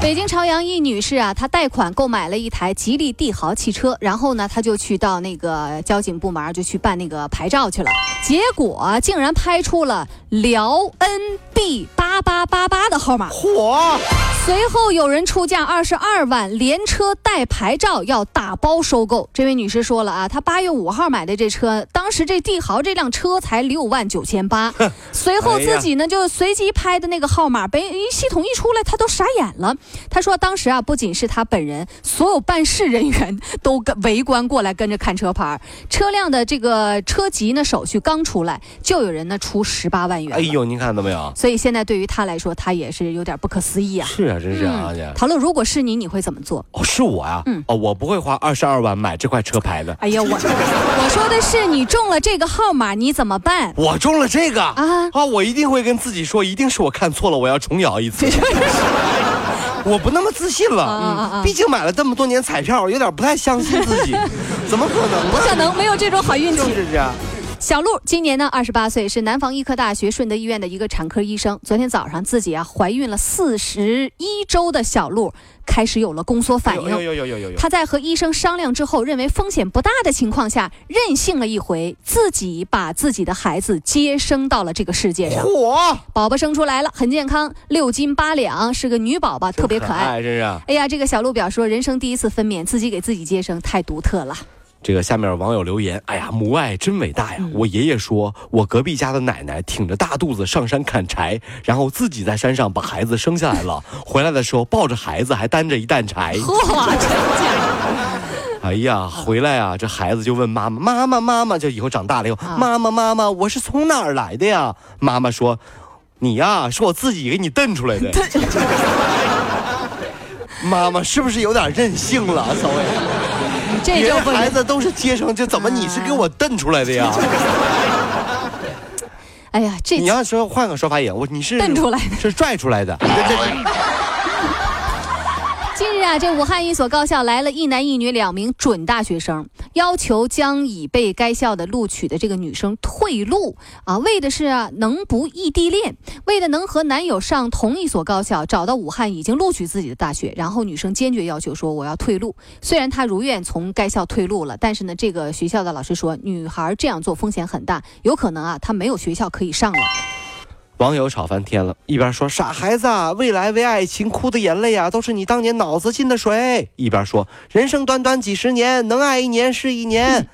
北京朝阳一女士啊，她贷款购买了一台吉利帝豪汽车，然后呢，她就去到那个交警部门就去办那个牌照去了，结果竟然拍出了辽 N NB 八八八八的号码。火！随后有人出价二十二万，连车带牌照要打包收购。这位女士说了啊，她八月五号买的这车，当时这帝豪这辆车才六万九千八。随后自己呢就随机拍的那个号码，被系统一出来，她都傻眼了。她说当时啊，不仅是她本人，所有办事人员都跟围观过来跟着看车牌，车辆的这个车籍呢手续刚出来，就有人呢出十八万元。哎呦，您看到没有？所以现在对于他来说，他也是有点不可思议啊。是啊，真是啊，这陶乐，如果是你，你会怎么做？哦，是我呀。嗯。哦，我不会花二十二万买这块车牌的。哎呀，我我说的是你中了这个号码，你怎么办？我中了这个啊啊！我一定会跟自己说，一定是我看错了，我要重摇一次。我不那么自信了，嗯，毕竟买了这么多年彩票，有点不太相信自己，怎么可能？不可能，没有这种好运气。就是这样。小陆今年呢二十八岁，是南方医科大学顺德医院的一个产科医生。昨天早上自己啊怀孕了四十一周的小陆开始有了宫缩反应。有有有有有有。他在和医生商量之后，认为风险不大的情况下，任性了一回，自己把自己的孩子接生到了这个世界上。嚯！宝宝生出来了，很健康，六斤八两，是个女宝宝，特别可爱。真是。哎呀，这个小陆表说，人生第一次分娩，自己给自己接生，太独特了。这个下面网友留言：“哎呀，母爱真伟大呀！我爷爷说，我隔壁家的奶奶挺着大肚子上山砍柴，然后自己在山上把孩子生下来了，回来的时候抱着孩子还担着一担柴。嚯，真假？哎呀，回来啊，这孩子就问妈妈：妈妈，妈妈，就以后长大了以后，妈妈，妈妈，我是从哪儿来的呀？妈妈说：你呀，是我自己给你蹬出来的。妈妈是不是有点任性了，稍微？”别的孩子都是接生，这怎么你是给我蹬出来的呀？哎呀，这你要说换个说法也，我你是蹬出来的，是拽出来的。近日啊，这武汉一所高校来了一男一女两名准大学生，要求将已被该校的录取的这个女生退录啊，为的是啊能不异地恋，为了能和男友上同一所高校，找到武汉已经录取自己的大学，然后女生坚决要求说我要退录。虽然她如愿从该校退录了，但是呢，这个学校的老师说，女孩这样做风险很大，有可能啊她没有学校可以上了。网友吵翻天了，一边说傻孩子，未来为爱情哭的眼泪啊，都是你当年脑子进的水；一边说人生短短几十年，能爱一年是一年。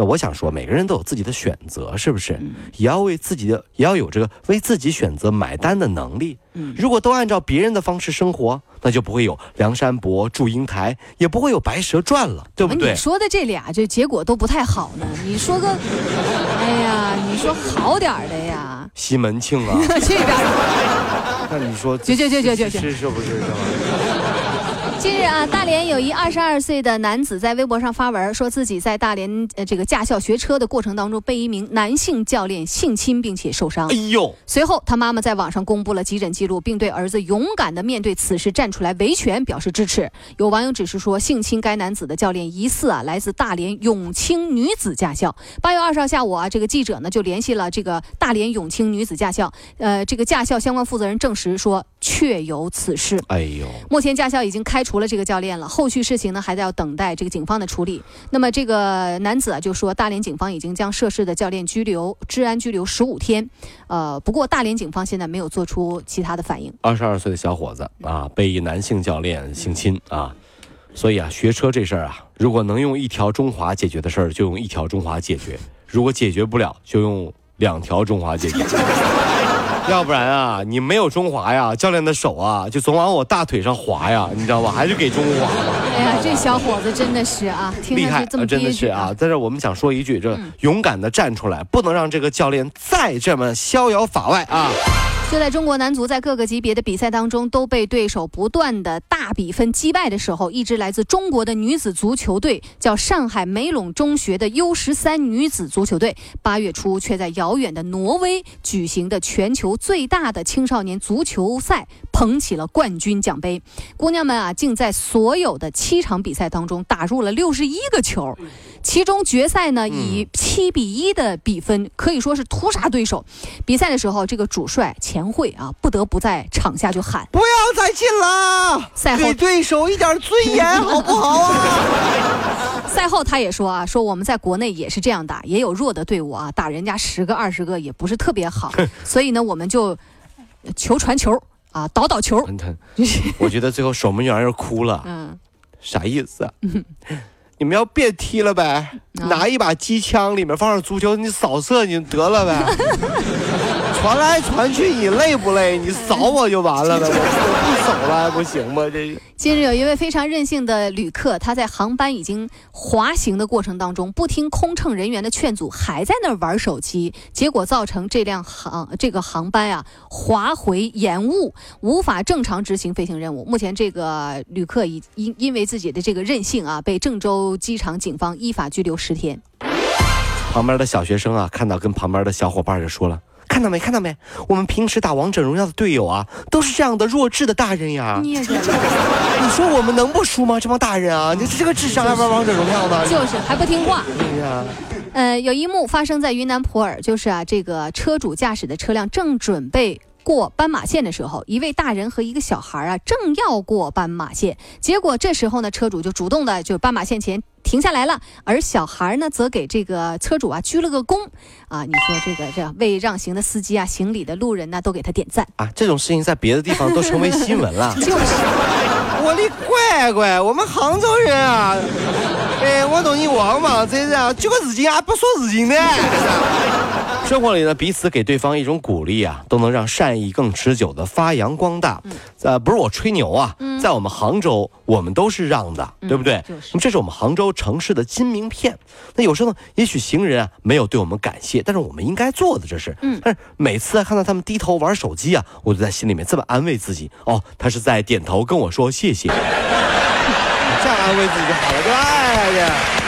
那我想说，每个人都有自己的选择，是不是？也要为自己的，也要有这个为自己选择买单的能力。如果都按照别人的方式生活，那就不会有梁山伯祝英台，也不会有白蛇传了，对不对？你说的这俩，这结果都不太好呢。你说个，哎呀，你说好点的呀？西门庆啊，去边。那你说，去去去去去，是是不是？近日啊，大连有一二十二岁的男子在微博上发文，说自己在大连呃这个驾校学车的过程当中被一名男性教练性侵并且受伤。哎呦！随后他妈妈在网上公布了急诊记录，并对儿子勇敢的面对此事站出来维权表示支持。有网友指出说，性侵该男子的教练疑似啊来自大连永清女子驾校。八月二十号下午啊，这个记者呢就联系了这个大连永清女子驾校，呃，这个驾校相关负责人证实说确有此事。哎呦！目前驾校已经开。除了这个教练了，后续事情呢还得要等待这个警方的处理。那么这个男子啊就说，大连警方已经将涉事的教练拘留、治安拘留十五天。呃，不过大连警方现在没有做出其他的反应。二十二岁的小伙子啊，被一男性教练性侵啊，所以啊，学车这事儿啊，如果能用一条中华解决的事儿，就用一条中华解决；如果解决不了，就用两条中华解决。要不然啊，你没有中华呀，教练的手啊就总往我大腿上划呀，你知道吧？还是给中华吧。哎呀，这小伙子真的是啊，厉害，真的是啊。在这我们想说一句，这勇敢的站出来，不能让这个教练再这么逍遥法外啊。就在中国男足在各个级别的比赛当中都被对手不断的大比分击败的时候，一支来自中国的女子足球队，叫上海梅陇中学的 U 十三女子足球队，八月初却在遥远的挪威举行的全球最大的青少年足球赛捧起了冠军奖杯。姑娘们啊，竟在所有的七场比赛当中打入了六十一个球，其中决赛呢以七比一的比分可以说是屠杀对手。比赛的时候，这个主帅前。全会啊，不得不在场下就喊：“不要再进了！赛后给对手一点尊严，好不好啊？”赛后他也说啊：“说我们在国内也是这样打，也有弱的队伍啊，打人家十个二十个也不是特别好，所以呢，我们就球传球啊，倒倒球。”我觉得最后守门员又哭了，嗯，啥意思啊？你们要别踢了呗，拿一把机枪，里面放上足球，你扫射你得了呗。传来传去，你累不累？你扫我就完了呗，我不扫了还不行吗？这近日有一位非常任性的旅客，他在航班已经滑行的过程当中，不听空乘人员的劝阻，还在那儿玩手机，结果造成这辆航这个航班啊滑回延误，无法正常执行飞行任务。目前这个旅客已因因为自己的这个任性啊，被郑州机场警方依法拘留十天。旁边的小学生啊，看到跟旁边的小伙伴就说了。看到没？看到没？我们平时打王者荣耀的队友啊，都是这样的弱智的大人呀！你 说我们能不输吗？这帮大人啊，你这个智商还玩王者荣耀呢？就是还不听话。对呀，呃，有一幕发生在云南普洱，就是啊，这个车主驾驶的车辆正准备。过斑马线的时候，一位大人和一个小孩啊，正要过斑马线，结果这时候呢，车主就主动的就斑马线前停下来了，而小孩呢，则给这个车主啊鞠了个躬，啊，你说这个这为让行的司机啊、行礼的路人呢，都给他点赞啊，这种事情在别的地方都成为新闻了。就是，我的乖乖，我们杭州人啊，哎，我懂你王嘛，这是啊，举个事情还，不说事情的。生活里呢，彼此给对方一种鼓励啊，都能让善意更持久的发扬光大。呃，不是我吹牛啊，在我们杭州，我们都是让的，对不对？那么这是我们杭州城市的金名片。那有时候呢，也许行人啊没有对我们感谢，但是我们应该做的这是。嗯。但是每次看到他们低头玩手机啊，我就在心里面这么安慰自己：哦，他是在点头跟我说谢谢。这样安慰自己就好了，对吧？哎